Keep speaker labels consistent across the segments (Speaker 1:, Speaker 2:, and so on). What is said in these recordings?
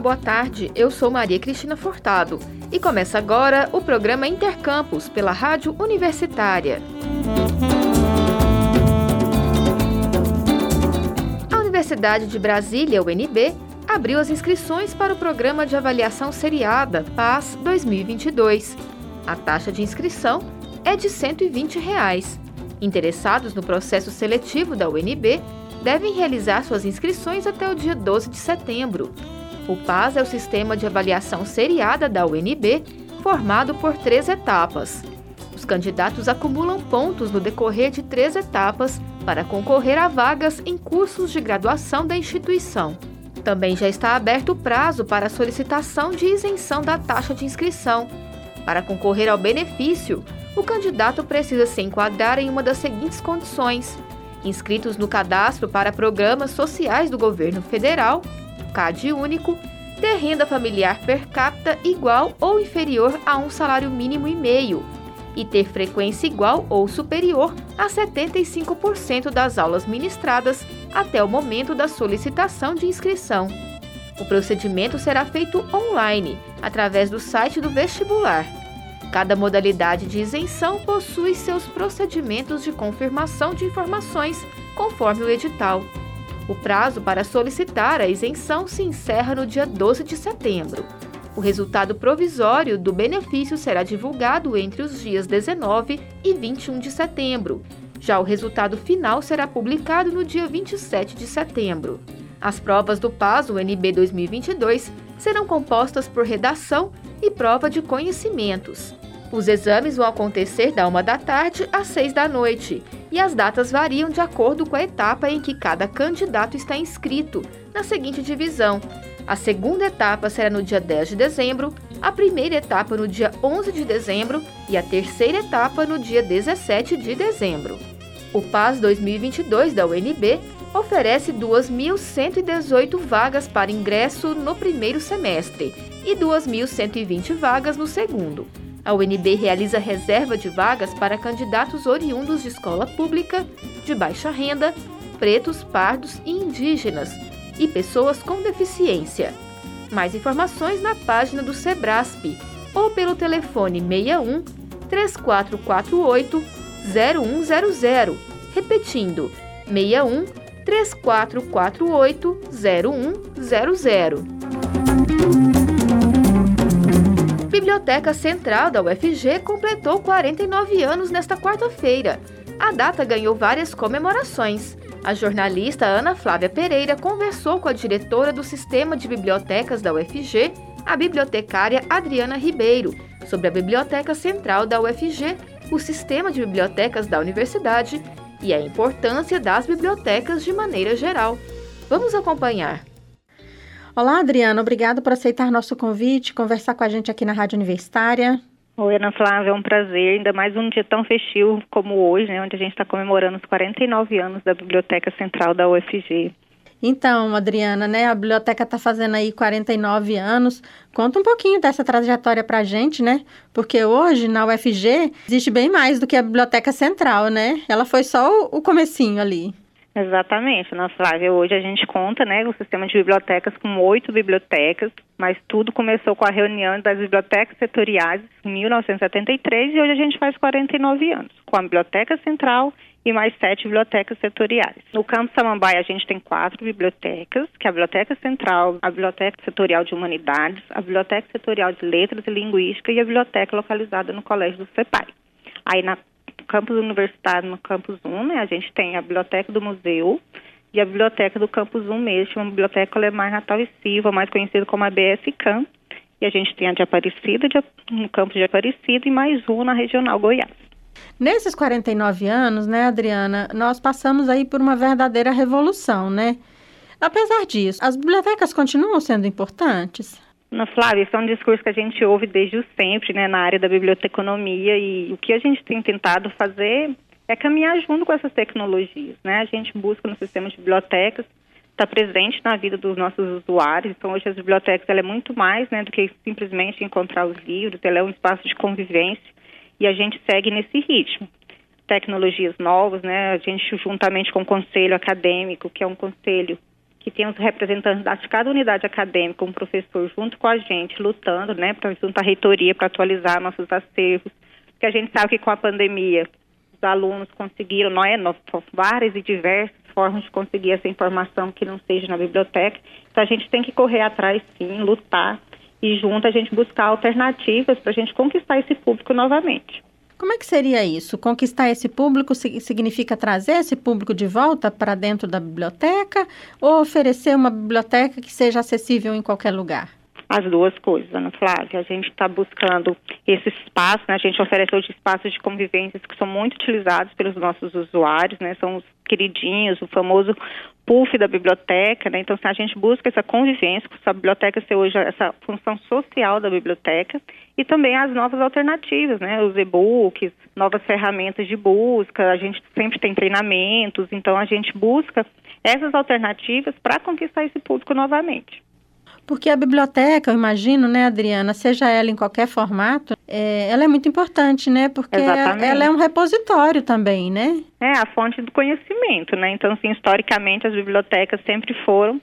Speaker 1: boa tarde. Eu sou Maria Cristina Furtado e começa agora o programa Intercampus pela Rádio Universitária. A Universidade de Brasília, UNB, abriu as inscrições para o programa de avaliação seriada PAS 2022. A taxa de inscrição é de 120 reais. Interessados no processo seletivo da UNB devem realizar suas inscrições até o dia 12 de setembro. O PAS é o sistema de avaliação seriada da UNB, formado por três etapas. Os candidatos acumulam pontos no decorrer de três etapas para concorrer a vagas em cursos de graduação da instituição. Também já está aberto o prazo para solicitação de isenção da taxa de inscrição. Para concorrer ao benefício, o candidato precisa se enquadrar em uma das seguintes condições: inscritos no cadastro para programas sociais do governo federal, CAD único, ter renda familiar per capita igual ou inferior a um salário mínimo e meio e ter frequência igual ou superior a 75% das aulas ministradas até o momento da solicitação de inscrição. O procedimento será feito online, através do site do vestibular. Cada modalidade de isenção possui seus procedimentos de confirmação de informações, conforme o edital. O prazo para solicitar a isenção se encerra no dia 12 de setembro. O resultado provisório do benefício será divulgado entre os dias 19 e 21 de setembro. Já o resultado final será publicado no dia 27 de setembro. As provas do PAS UNB 2022 serão compostas por redação e prova de conhecimentos. Os exames vão acontecer da uma da tarde às seis da noite e as datas variam de acordo com a etapa em que cada candidato está inscrito, na seguinte divisão. A segunda etapa será no dia 10 de dezembro, a primeira etapa no dia 11 de dezembro e a terceira etapa no dia 17 de dezembro. O PAS 2022 da UNB oferece 2.118 vagas para ingresso no primeiro semestre e 2.120 vagas no segundo. A UNB realiza reserva de vagas para candidatos oriundos de escola pública, de baixa renda, pretos, pardos e indígenas e pessoas com deficiência. Mais informações na página do Sebrasp ou pelo telefone 61 3448 0100, repetindo 61 3448 0100. Biblioteca Central da UFG completou 49 anos nesta quarta-feira. A data ganhou várias comemorações. A jornalista Ana Flávia Pereira conversou com a diretora do Sistema de Bibliotecas da UFG, a bibliotecária Adriana Ribeiro, sobre a Biblioteca Central da UFG, o sistema de bibliotecas da universidade e a importância das bibliotecas de maneira geral. Vamos acompanhar.
Speaker 2: Olá, Adriana, obrigada por aceitar nosso convite, conversar com a gente aqui na Rádio Universitária.
Speaker 3: Oi, Ana Flávia, é um prazer, ainda mais um dia tão festivo como hoje, né, onde a gente está comemorando os 49 anos da Biblioteca Central da UFG.
Speaker 2: Então, Adriana, né, a biblioteca está fazendo aí 49 anos. Conta um pouquinho dessa trajetória para a gente, né? Porque hoje na UFG existe bem mais do que a biblioteca central, né? Ela foi só o comecinho ali.
Speaker 3: Exatamente, na Flávia. Hoje a gente conta, né, o sistema de bibliotecas com oito bibliotecas, mas tudo começou com a reunião das bibliotecas setoriais em 1973 e hoje a gente faz 49 anos, com a Biblioteca Central e mais sete bibliotecas setoriais. No Campo Samambaia a gente tem quatro bibliotecas, que é a Biblioteca Central, a Biblioteca Setorial de Humanidades, a Biblioteca Setorial de Letras e Linguística e a biblioteca localizada no Colégio do CEPAI. Aí na campus universitário, no campus 1, né, a gente tem a biblioteca do museu e a biblioteca do campus 1 mesmo, uma biblioteca Alemã Natal e Silva, mais conhecida como a BSCAM. E a gente tem a de Aparecida, de, no campus de Aparecida, e mais uma na regional Goiás.
Speaker 2: Nesses 49 anos, né, Adriana, nós passamos aí por uma verdadeira revolução, né? Apesar disso, as bibliotecas continuam sendo importantes?
Speaker 3: Flávia, esse é um discurso que a gente ouve desde sempre, né, na área da biblioteconomia e o que a gente tem tentado fazer é caminhar junto com essas tecnologias, né? A gente busca no sistema de bibliotecas estar presente na vida dos nossos usuários. Então, hoje as bibliotecas ela é muito mais, né, do que simplesmente encontrar os livros. Ela é um espaço de convivência e a gente segue nesse ritmo. Tecnologias novas, né? A gente juntamente com o conselho acadêmico, que é um conselho que tem os representantes de cada unidade acadêmica, um professor junto com a gente, lutando, né, pra, junto à reitoria para atualizar nossos acervos, porque a gente sabe que com a pandemia os alunos conseguiram, não é, várias e diversas formas de conseguir essa informação que não seja na biblioteca, então a gente tem que correr atrás sim, lutar e junto a gente buscar alternativas para a gente conquistar esse público novamente.
Speaker 2: Como é que seria isso? Conquistar esse público significa trazer esse público de volta para dentro da biblioteca ou oferecer uma biblioteca que seja acessível em qualquer lugar?
Speaker 3: As duas coisas, Ana Flávia. A gente está buscando esse espaço, né? a gente oferece hoje espaços de convivência que são muito utilizados pelos nossos usuários, né? São os queridinhos, o famoso puff da biblioteca, né? Então, a gente busca essa convivência, a biblioteca ser hoje essa função social da biblioteca e também as novas alternativas, né? Os e-books, novas ferramentas de busca, a gente sempre tem treinamentos, então a gente busca essas alternativas para conquistar esse público novamente.
Speaker 2: Porque a biblioteca, eu imagino, né, Adriana, seja ela em qualquer formato, é, ela é muito importante, né? Porque Exatamente. ela é um repositório também, né?
Speaker 3: É, a fonte do conhecimento, né? Então, assim, historicamente, as bibliotecas sempre foram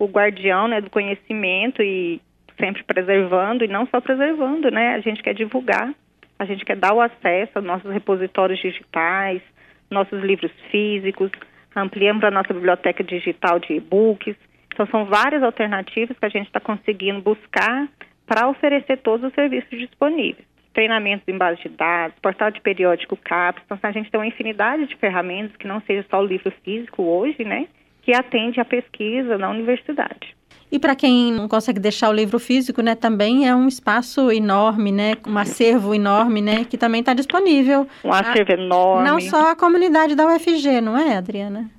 Speaker 3: o guardião né, do conhecimento e sempre preservando, e não só preservando, né? A gente quer divulgar, a gente quer dar o acesso aos nossos repositórios digitais, nossos livros físicos, ampliamos a nossa biblioteca digital de e-books, então, são várias alternativas que a gente está conseguindo buscar para oferecer todos os serviços disponíveis. Treinamentos em base de dados, portal de periódico CAPS. Então, a gente tem uma infinidade de ferramentas que não seja só o livro físico hoje, né? Que atende à pesquisa na universidade.
Speaker 2: E para quem não consegue deixar o livro físico, né, também é um espaço enorme, né, um acervo enorme, né, que também está disponível.
Speaker 3: Um acervo a, enorme.
Speaker 2: Não só a comunidade da UFG, não é, Adriana?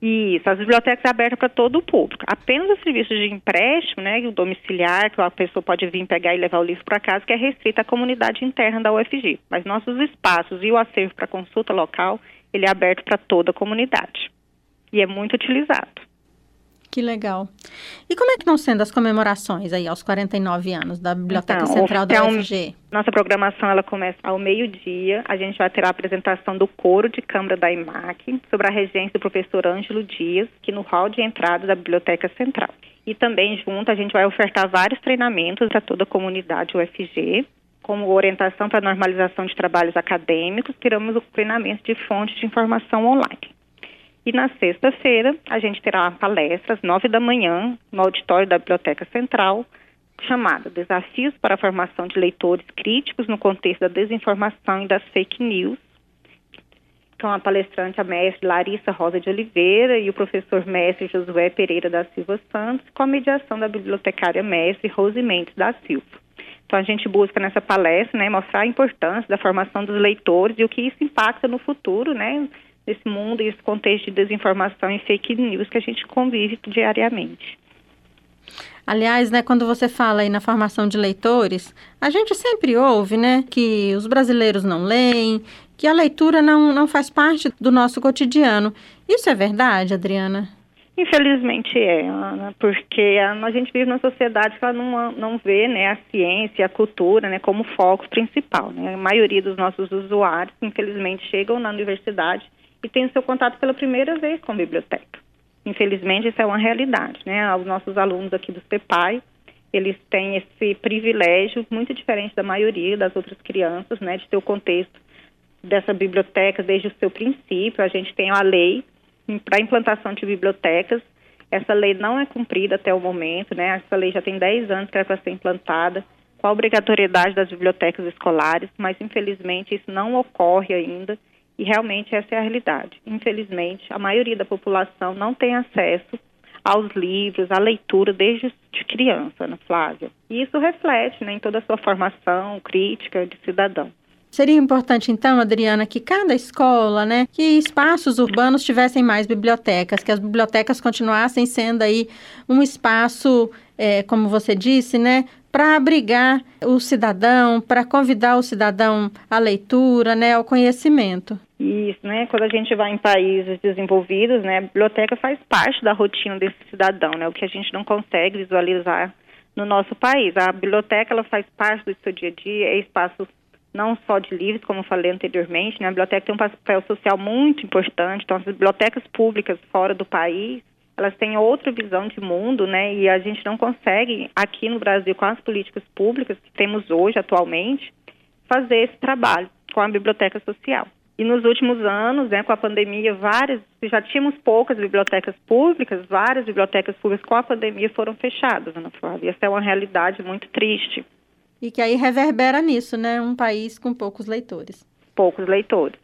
Speaker 3: Isso, as bibliotecas abertas para todo o público. Apenas o serviço de empréstimo, né, o domiciliar, que a pessoa pode vir pegar e levar o livro para casa, que é restrito à comunidade interna da UFG. Mas nossos espaços e o acervo para consulta local, ele é aberto para toda a comunidade. E é muito utilizado.
Speaker 2: Que legal. E como é que estão sendo as comemorações aí aos 49 anos da Biblioteca então, Central da UFG?
Speaker 3: Nossa programação ela começa ao meio-dia. A gente vai ter a apresentação do coro de Câmara da IMAC sobre a regência do professor Ângelo Dias, que no hall de entrada da Biblioteca Central. E também junto a gente vai ofertar vários treinamentos para toda a comunidade UFG, como orientação para normalização de trabalhos acadêmicos, teremos o treinamento de fontes de informação online. E na sexta-feira, a gente terá uma palestra às nove da manhã, no auditório da Biblioteca Central, chamada Desafios para a Formação de Leitores Críticos no Contexto da Desinformação e das Fake News. Com a palestrante, a mestre Larissa Rosa de Oliveira e o professor mestre Josué Pereira da Silva Santos, com a mediação da bibliotecária mestre Rose Mendes da Silva. Então, a gente busca nessa palestra né, mostrar a importância da formação dos leitores e o que isso impacta no futuro, né, nesse mundo e esse contexto de desinformação e fake news que a gente convive diariamente.
Speaker 2: Aliás, né, quando você fala aí na formação de leitores, a gente sempre ouve, né, que os brasileiros não leem, que a leitura não, não faz parte do nosso cotidiano. Isso é verdade, Adriana?
Speaker 3: Infelizmente é, Ana, porque a, gente vive numa sociedade que ela não, não vê né, a ciência, a cultura né, como foco principal. Né? A maioria dos nossos usuários, infelizmente, chegam na universidade e tem o seu contato pela primeira vez com a biblioteca. Infelizmente, isso é uma realidade, né? Os nossos alunos aqui do CEPAI, eles têm esse privilégio muito diferente da maioria das outras crianças, né, de ter o contexto dessa biblioteca desde o seu princípio. A gente tem a lei para implantação de bibliotecas. Essa lei não é cumprida até o momento, né? Essa lei já tem 10 anos que era para ser implantada, com a obrigatoriedade das bibliotecas escolares, mas infelizmente isso não ocorre ainda. E realmente essa é a realidade. Infelizmente, a maioria da população não tem acesso aos livros, à leitura desde de criança, Ana Flávia. E isso reflete né, em toda a sua formação crítica de cidadão.
Speaker 2: Seria importante, então, Adriana, que cada escola, né, que espaços urbanos tivessem mais bibliotecas, que as bibliotecas continuassem sendo aí um espaço, é, como você disse, né, para abrigar o cidadão, para convidar o cidadão à leitura, né, ao conhecimento.
Speaker 3: Isso, né? Quando a gente vai em países desenvolvidos, né, a biblioteca faz parte da rotina desse cidadão, né? O que a gente não consegue visualizar no nosso país. A biblioteca ela faz parte do seu dia a dia, é espaço não só de livros, como falei anteriormente, né? A biblioteca tem um papel social muito importante. Então, as bibliotecas públicas fora do país, elas têm outra visão de mundo, né? E a gente não consegue aqui no Brasil com as políticas públicas que temos hoje atualmente fazer esse trabalho com a biblioteca social. E nos últimos anos, né, com a pandemia, várias, já tínhamos poucas bibliotecas públicas, várias bibliotecas públicas com a pandemia foram fechadas, Ana Flávia. Essa é uma realidade muito triste.
Speaker 2: E que aí reverbera nisso, né? Um país com poucos leitores.
Speaker 3: Poucos leitores.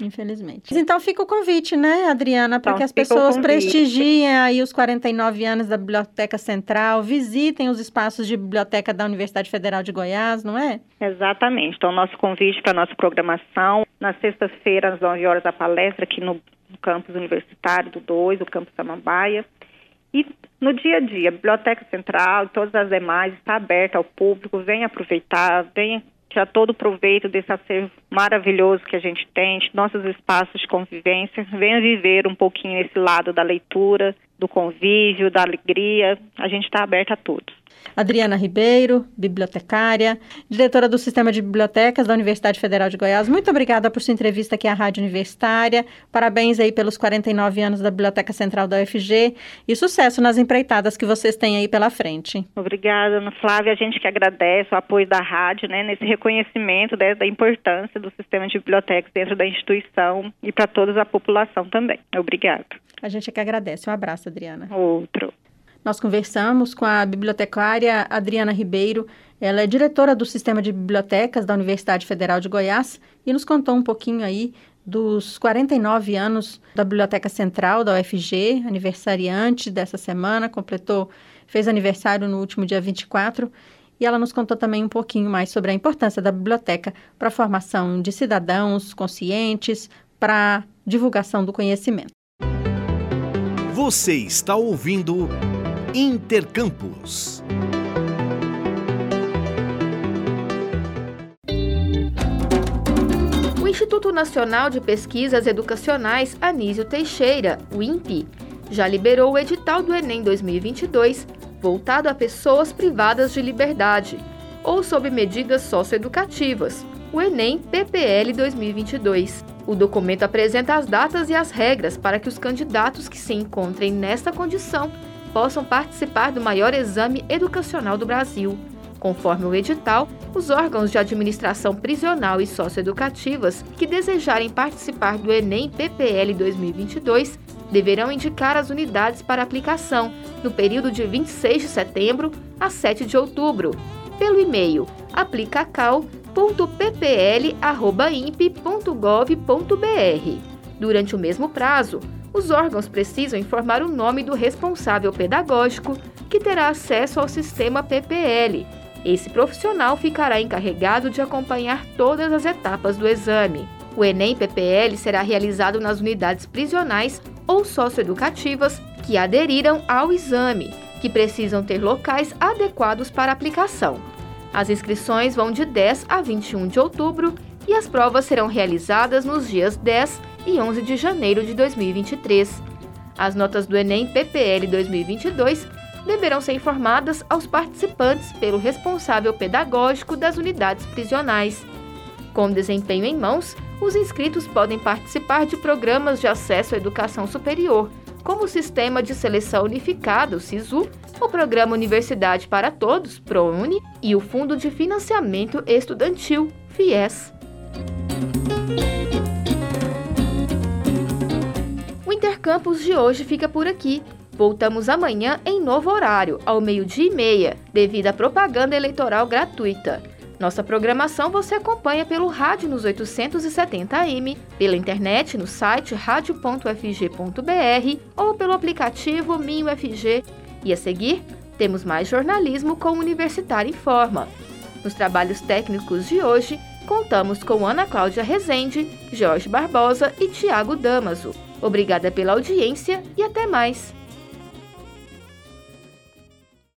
Speaker 2: Infelizmente. Então fica o convite, né, Adriana, para então, que as pessoas prestigiem aí os 49 anos da Biblioteca Central, visitem os espaços de biblioteca da Universidade Federal de Goiás, não é?
Speaker 3: Exatamente. Então, nosso convite para a nossa programação, na sexta-feira, às 9 horas, a palestra aqui no, no campus universitário do 2, o campus Samambaia. E no dia a dia, a Biblioteca Central e todas as demais está aberta ao público, venha aproveitar, venha tirar todo o proveito desse acervo maravilhoso que a gente tem, nossos espaços de convivência. Venha viver um pouquinho esse lado da leitura, do convívio, da alegria. A gente está aberto a tudo.
Speaker 2: Adriana Ribeiro, bibliotecária, diretora do Sistema de Bibliotecas da Universidade Federal de Goiás. Muito obrigada por sua entrevista aqui à Rádio Universitária. Parabéns aí pelos 49 anos da Biblioteca Central da UFG e sucesso nas empreitadas que vocês têm aí pela frente.
Speaker 3: Obrigada, Ana Flávia. A gente que agradece o apoio da rádio, né, nesse reconhecimento né, da importância do sistema de bibliotecas dentro da instituição e para toda a população também. Obrigada.
Speaker 2: A gente é que agradece. Um abraço, Adriana.
Speaker 3: Outro.
Speaker 2: Nós conversamos com a bibliotecária Adriana Ribeiro. Ela é diretora do Sistema de Bibliotecas da Universidade Federal de Goiás e nos contou um pouquinho aí dos 49 anos da Biblioteca Central da UFG, aniversariante dessa semana, completou, fez aniversário no último dia 24, e ela nos contou também um pouquinho mais sobre a importância da biblioteca para a formação de cidadãos conscientes, para a divulgação do conhecimento.
Speaker 4: Você está ouvindo Intercampus.
Speaker 1: O Instituto Nacional de Pesquisas Educacionais Anísio Teixeira, o INPE, já liberou o edital do Enem 2022 voltado a pessoas privadas de liberdade ou sob medidas socioeducativas, o Enem PPL 2022. O documento apresenta as datas e as regras para que os candidatos que se encontrem nesta condição possam participar do maior exame educacional do Brasil. Conforme o edital, os órgãos de administração prisional e socioeducativas que desejarem participar do Enem PPL 2022 deverão indicar as unidades para aplicação no período de 26 de setembro a 7 de outubro, pelo e-mail aplicacal.ppl.imp.gov.br. Durante o mesmo prazo, os órgãos precisam informar o nome do responsável pedagógico que terá acesso ao sistema PPL. Esse profissional ficará encarregado de acompanhar todas as etapas do exame. O Enem PPL será realizado nas unidades prisionais ou socioeducativas que aderiram ao exame, que precisam ter locais adequados para aplicação. As inscrições vão de 10 a 21 de outubro e as provas serão realizadas nos dias 10 e 11 de janeiro de 2023. As notas do Enem PPL 2022 deverão ser informadas aos participantes pelo responsável pedagógico das unidades prisionais. Com desempenho em mãos, os inscritos podem participar de programas de acesso à educação superior, como o Sistema de Seleção Unificado, SISU, o Programa Universidade para Todos, ProUni, e o Fundo de Financiamento Estudantil, FIES. Intercampus de hoje fica por aqui. Voltamos amanhã em novo horário, ao meio-dia e meia, devido à propaganda eleitoral gratuita. Nossa programação você acompanha pelo rádio nos 870 AM, pela internet no site radio.fg.br ou pelo aplicativo MinUFG. E a seguir, temos mais jornalismo com Universitário em Forma. Nos trabalhos técnicos de hoje, contamos com Ana Cláudia Rezende, Jorge Barbosa e Tiago Damaso. Obrigada pela audiência e até mais!